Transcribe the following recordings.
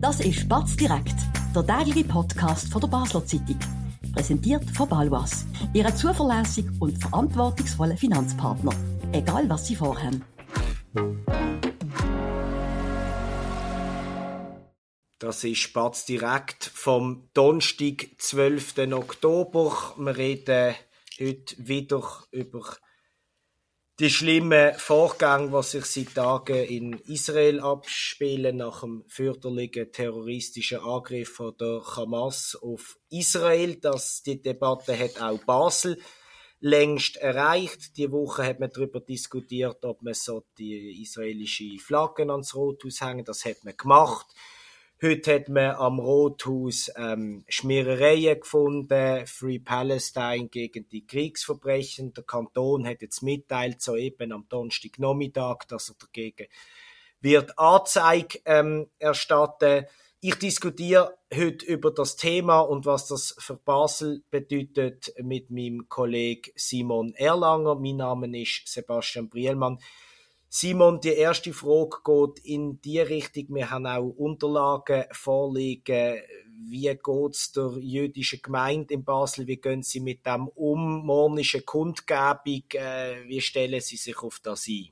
Das ist Batz direkt, der tägliche Podcast von der Basler Zeitung. Präsentiert von Balwas, Ihrem zuverlässigen und verantwortungsvollen Finanzpartner. Egal was Sie vorhaben. Das ist Spatz direkt vom Donnerstag, 12. Oktober. Wir reden heute wieder über die schlimmen Vorgänge, die sich seit Tagen in Israel abspielen, nach dem fürchterlichen terroristischen Angriff von der Hamas auf Israel. Das, die Debatte hat auch Basel längst erreicht. Die Woche hat man darüber diskutiert, ob man so die israelische Flaggen ans Rothaus hängen. Das hat man gemacht. Heute hat man am Rothaus ähm, Schmierereien gefunden, Free Palestine gegen die Kriegsverbrechen. Der Kanton hat jetzt mitteilt, soeben am Donnerstagnachmittag, dass er dagegen wird Anzeige ähm, erstatten. Ich diskutiere heute über das Thema und was das für Basel bedeutet mit meinem Kollegen Simon Erlanger. Mein Name ist Sebastian Brielmann. Simon, die erste Frage geht in die Richtung. Wir haben auch Unterlagen vorliegen. Wie geht es der jüdischen Gemeinde in Basel? Wie gehen sie mit dem um? Mornische Kundgebung, äh, wie stellen sie sich auf das ein?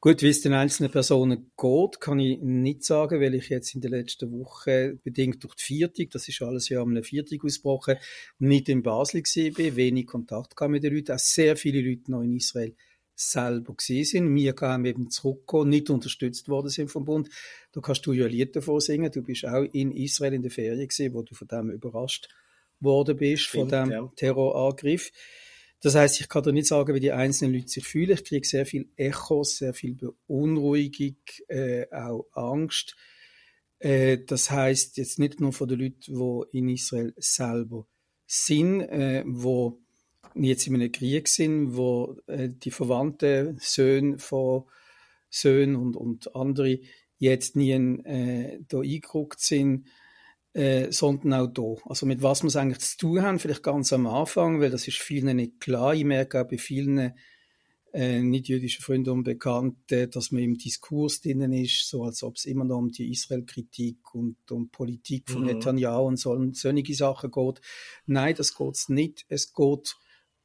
Gut, wie es den einzelnen Personen geht, kann ich nicht sagen, weil ich jetzt in der letzten Woche, bedingt durch die Viertig, das ist alles ja am Viertig ausgebrochen, nicht in Basel war, wenig Kontakt kam mit den Leuten, auch sehr viele Leute noch in Israel selber gesehen sind. Wir kamen eben zurückgekommen, nicht unterstützt worden sind vom Bund. Da kannst du ja Lied davon singen. Du bist auch in Israel in der Ferien gesehen, wo du von dem überrascht worden bist, Stimmt, von dem ja. Terrorangriff. Das heißt, ich kann dir nicht sagen, wie die einzelnen Leute sich fühlen. Ich kriege sehr viel Echos, sehr viel Beunruhigung, äh, auch Angst. Äh, das heißt jetzt nicht nur von den Leuten, die in Israel selber sind, äh, wo jetzt in einem Krieg sind, wo äh, die Verwandten, Söhne von Söhnen und, und andere jetzt nie äh, da eingerückt sind, äh, sondern auch da. Also mit was wir es eigentlich zu tun haben, vielleicht ganz am Anfang, weil das ist vielen nicht klar. Ich merke auch bei vielen äh, nicht-jüdischen Freunden und Bekannten, dass man im Diskurs drinnen ist, so als ob es immer noch um die Israel-Kritik und um Politik von mhm. Netanyahu und so und solche Sachen geht. Nein, das geht nicht. Es geht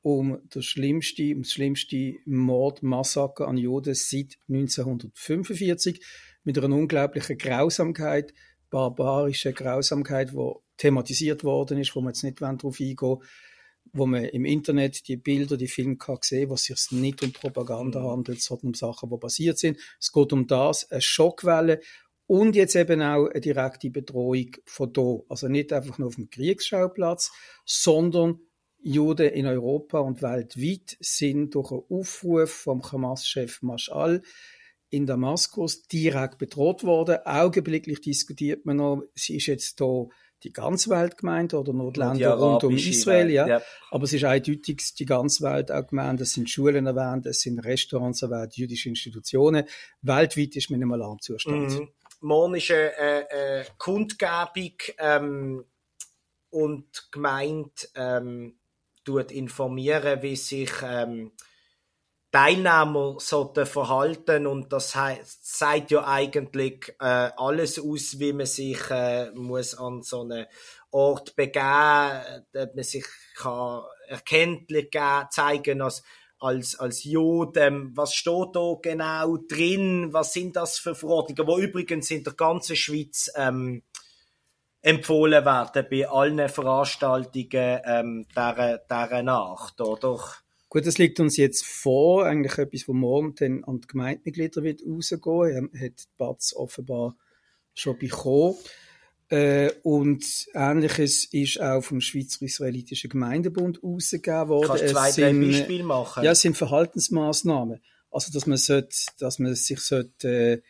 um das schlimmste, um das schlimmste Mordmassaker an Juden seit 1945 mit einer unglaublichen Grausamkeit, barbarische Grausamkeit, wo thematisiert worden ist, wo man jetzt nicht darauf eingehen wo man im Internet die Bilder, die Filme kann sehen, was sich nicht um Propaganda mhm. handelt, sondern um Sachen, die passiert sind. Es geht um das, eine Schockwelle und jetzt eben auch eine direkte Bedrohung von da. Also nicht einfach nur auf dem Kriegsschauplatz, sondern Juden in Europa und weltweit sind durch einen Aufruf vom Hamas-Chef Mashal in Damaskus direkt bedroht worden. Augenblicklich diskutiert man noch, sie ist jetzt da die ganze Welt gemeint oder nur die Länder rund um Israel, ja. ja. Aber es ist eindeutig die ganze Welt auch gemeint. Es sind Schulen erwähnt, es sind Restaurants erwähnt, jüdische Institutionen. Weltweit ist man im Alarmzustand. Mhm. Morgen ist eine Kundgebung ähm, und gemeint, ähm, tut informieren, wie sich ähm, Teilnehmer sollten verhalten. Und das heißt, sagt ja eigentlich äh, alles aus, wie man sich äh, muss an so einen Ort begeben, dass man sich kann erkenntlich zeigen als als, als Juden, was steht da genau drin, was sind das für Verordnungen, wo übrigens in der ganzen Schweiz ähm, empfohlen werden bei allen Veranstaltungen ähm, dieser, dieser Nacht, oder? Gut, das liegt uns jetzt vor, eigentlich etwas, wo morgen dann an die Gemeindemitglieder wird rausgehen. Er hat Batz offenbar schon bekommen. Äh, und Ähnliches ist auch vom Schweizer-Israelitischen Gemeindebund rausgegeben worden. Kannst du zwei, drei Beispiele machen? Ja, es sind Verhaltensmaßnahmen. Also, dass man, sollte, dass man sich sollte, äh,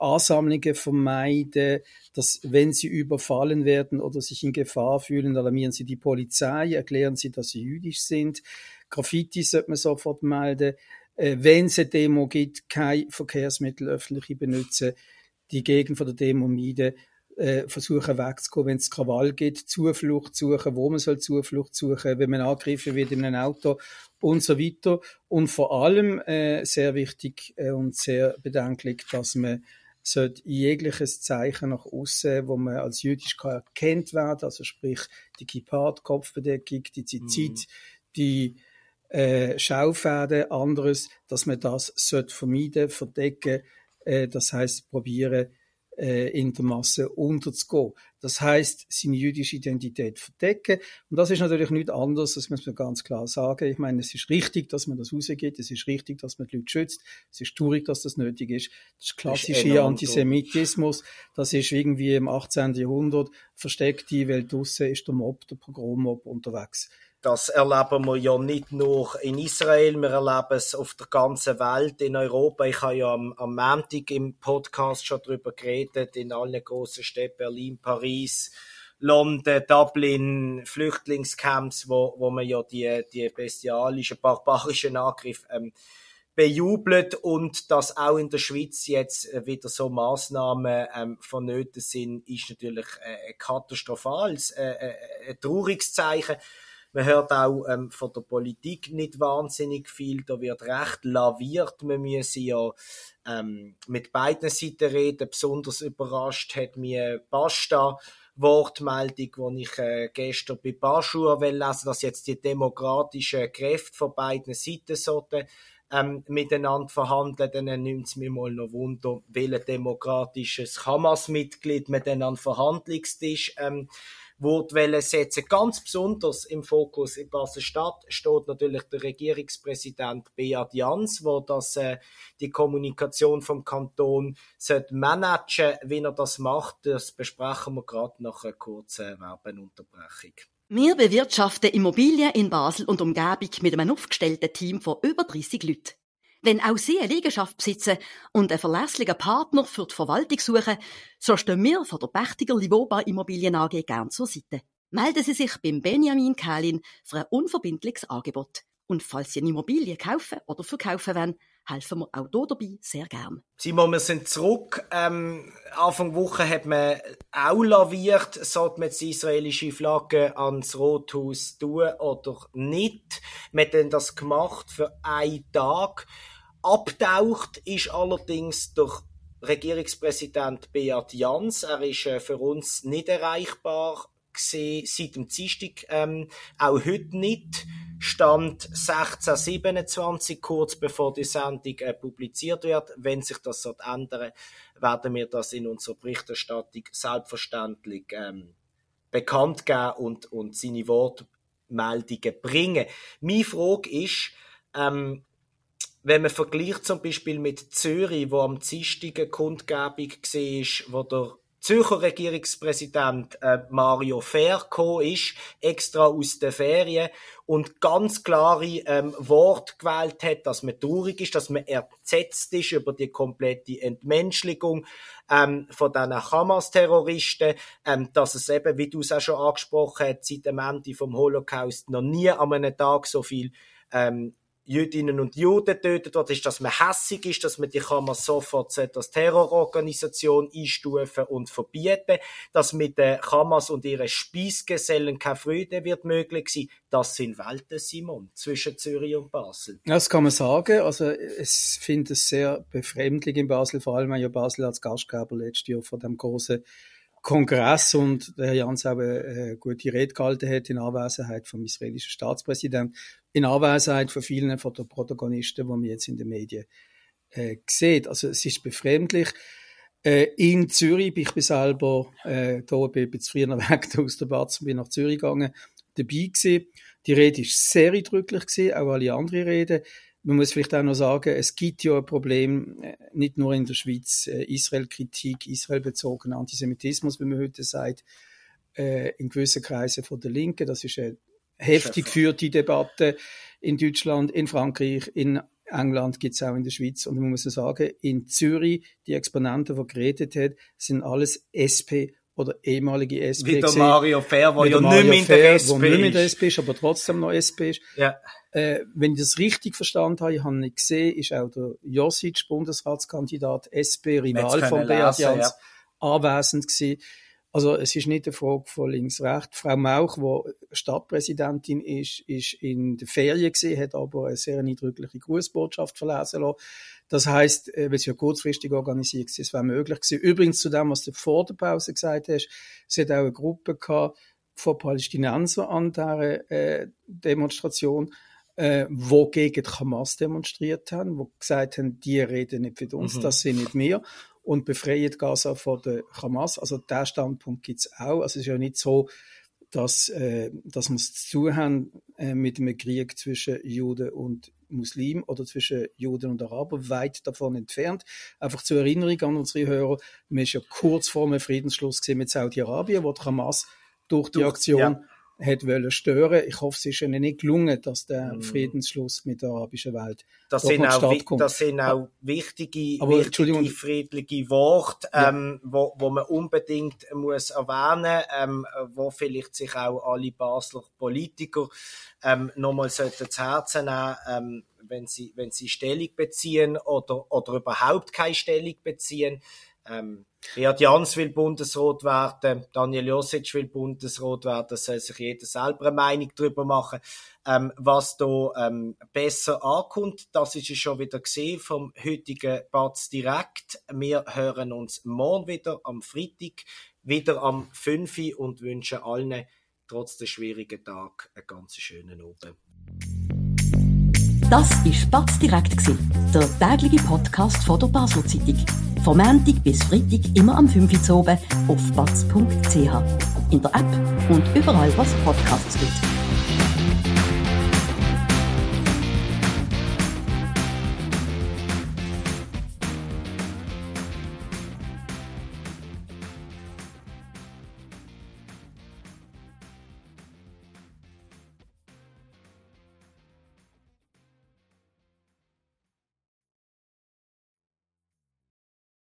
Ansammlungen vermeiden, dass wenn sie überfallen werden oder sich in Gefahr fühlen, alarmieren sie die Polizei, erklären sie, dass sie jüdisch sind. Graffiti sollte man sofort melden. Äh, wenn es eine Demo gibt, kein Verkehrsmittel öffentliche benutzen, die Gegend von der Demo meiden, äh, versuchen wegzukommen, wenn es Krawall gibt, Zuflucht suchen, wo man soll Zuflucht suchen, wenn man angegriffen wird in einem Auto und so weiter. Und vor allem äh, sehr wichtig äh, und sehr bedenklich, dass man sollte jegliches Zeichen nach außen, wo man als jüdisch kann erkennt werden, also sprich die Kippat, Kopfbedeckung, die Zizit, mhm. die äh, Schaufäden, anderes, dass man das sollte vermeiden, verdecken, äh, das heißt probieren, äh, in der Masse unterzugehen. Das heißt, seine jüdische Identität verdecken. Und das ist natürlich nicht anders, das muss man ganz klar sagen. Ich meine, es ist richtig, dass man das rausgeht, es ist richtig, dass man die Leute schützt, es ist traurig, dass das nötig ist. Das ist klassische Antisemitismus, das ist irgendwie im 18. Jahrhundert versteckt, die Welt draussen ist der Mob, der Pogrommob unterwegs. Das erleben wir ja nicht nur in Israel, wir erleben es auf der ganzen Welt, in Europa. Ich habe ja am, am Montag im Podcast schon darüber geredet, in allen großen Städten, Berlin, Paris, London, Dublin, Flüchtlingscamps, wo, wo man ja die, die bestialischen, barbarischen Angriffe ähm, bejubelt und dass auch in der Schweiz jetzt wieder so Maßnahmen ähm, vonnöten sind, ist natürlich äh, katastrophales, äh, äh, ein trauriges Zeichen. Man hört auch ähm, von der Politik nicht wahnsinnig viel. Da wird recht laviert. Man müsse ja ähm, mit beiden Seiten reden. Besonders überrascht hat mir Basta. Wortmeldung, die ich äh, gestern bei Baschur lesen dass jetzt die demokratischen Kräfte von beiden Seiten sollten ähm, miteinander verhandeln, dann nimmt es mir mal noch Wunder, welches demokratisches Hamas-Mitglied man dann an Verhandlungstisch ähm, Wortwelle setzen. Ganz besonders im Fokus in Basel-Stadt steht natürlich der Regierungspräsident Beat Jans, wo das, äh, die Kommunikation vom Kanton sollte managen. Wie er das macht, das besprechen wir gerade nach einer kurzen Werbeunterbrechung. Wir bewirtschaften Immobilien in Basel und Umgebung mit einem aufgestellten Team von über 30 Leuten. Wenn auch Sie eine Liegenschaft besitzen und einen verlässlichen Partner für die Verwaltung suchen, so stehen wir von der Pächtiger Livoba Immobilien AG gern zur Seite. Melden Sie sich beim Benjamin Kählin für ein unverbindliches Angebot. Und falls Sie eine Immobilie kaufen oder verkaufen wollen, helfen wir auch hier dabei sehr gern. Simon, wir sind zurück. Ähm, Anfang Woche hat man auch laviert, sollte man die israelische Flagge ans Rothaus tun oder nicht. Man hat das gemacht für einen Tag. Abtaucht ist allerdings durch Regierungspräsident Beat Jans. Er ist äh, für uns nicht erreichbar gesehen, seit dem Dienstag, ähm, auch heute nicht. Stand 1627, kurz bevor die Sendung äh, publiziert wird. Wenn sich das so ändern, werden wir das in unserer Berichterstattung selbstverständlich ähm, bekannt geben und, und seine Wortmeldungen bringen. Meine Frage ist, ähm, wenn man vergleicht zum Beispiel mit Zürich, wo am Dienstag eine Kundgebung war, wo der Zürcher Regierungspräsident äh, Mario Fair ist, extra aus den Ferien und ganz klare ähm, Wort gewählt hat, dass man traurig ist, dass man entsetzt ist über die komplette Entmenschligung ähm, von diesen Hamas-Terroristen, ähm, dass es eben, wie du es auch schon angesprochen hast, seit dem Ende vom Holocaust noch nie an einem Tag so viel ähm, Jüdinnen und Juden tötet wird, ist, dass man hässig ist, dass man die kann man sofort als Terrororganisation einstufen und verbieten, dass mit den Hamas und ihren Speisgesellen keine Freude wird möglich sein. Das sind Welten, Simon, zwischen Zürich und Basel. Das kann man sagen. Also, es finde es sehr befremdlich in Basel, vor allem, weil ja Basel als Gastgeber letztes Jahr von dem großen Kongress und der Herr Jans auch eine gute Rede gehalten hat in Anwesenheit vom israelischen Staatspräsidenten, in Anwesenheit von vielen von den Protagonisten, die man jetzt in den Medien äh, sieht. Also es ist befremdlich. Äh, in Zürich bin ich selber äh, da bin ich früher weg aus der Batz bin nach Zürich gegangen, dabei gewesen. Die Rede ist sehr eindrücklich gewesen, auch alle anderen Reden. Man muss vielleicht auch noch sagen, es gibt ja ein Problem, äh, nicht nur in der Schweiz, äh, Israel-Kritik, Israel-bezogener Antisemitismus, wie man heute sagt, äh, in gewissen Kreisen von der Linken. Das ist eine heftig geführte Debatte in Deutschland, in Frankreich, in England gibt es auch in der Schweiz. Und man muss sagen, in Zürich, die Exponenten, die geredet haben, sind alles SP oder ehemalige SP. Wie der Mario Fair, der ja nicht mehr in der SP ist. nicht mehr in der SP ist, aber trotzdem noch SP ist. Ja. Äh, wenn ich das richtig verstanden habe, ich habe nicht gesehen, ist auch der Josic, Bundesratskandidat, SP, Rival von Beat Jans, ja. anwesend gewesen. Also es ist nicht eine Frage von links-rechts. Frau Mauch, die Stadtpräsidentin ist, ist in der Ferien gesehen, hat aber eine sehr eindrückliche Grußbotschaft verlesen lassen. Das heißt, äh, weil es ja kurzfristig organisiert war, es wäre möglich gewesen. Übrigens zu dem, was du vor der Pause gesagt hast, es hat auch eine Gruppe gehabt von Palästinensern an dieser äh, Demonstration, äh, wo gegen die Hamas demonstriert haben, wo gesagt haben, die reden nicht für uns, mhm. das sind nicht wir und befreien Gaza von der Hamas. Also der Standpunkt gibt's auch. Also es ist ja nicht so, dass, äh, dass wir es zu haben äh, mit einem Krieg zwischen Juden und Muslimen oder zwischen Juden und Araber, weit davon entfernt. Einfach zur Erinnerung an unsere Hörer, wir ist ja kurz vor einem Friedensschluss mit Saudi-Arabien, wo die Hamas durch die Aktion ja hat wollen stören. Ich hoffe, es ist ihnen nicht gelungen, dass der mm. Friedensschluss mit der arabischen Welt das sind auch, Das sind auch wichtige, Aber, wichtige friedliche Worte, ja. ähm, wo, wo man unbedingt muss erwähnen, ähm, wo vielleicht sich auch alle Basler Politiker ähm, nochmal sollten zu Herzen nehmen, ähm, wenn sie, wenn sie Stellung beziehen oder, oder überhaupt keine Stellung beziehen. Ähm, Beat Jans will Bundesrat werden, Daniel Josic will Bundesrat werden, da soll sich jeder selber eine Meinung darüber machen, ähm, was da ähm, besser ankommt. Das ist es schon wieder gesehen vom heutigen Batz direkt. Wir hören uns morgen wieder am Freitag, wieder am 5 und wünschen allen trotz des schwierigen Tag einen ganz schönen Abend. Das war Spatz direkt, der tägliche Podcast von der Basel Zeitung. Vom Montag bis Freitag immer am 5 Uhr auf batz.ch. In der App und überall, was Podcasts gibt.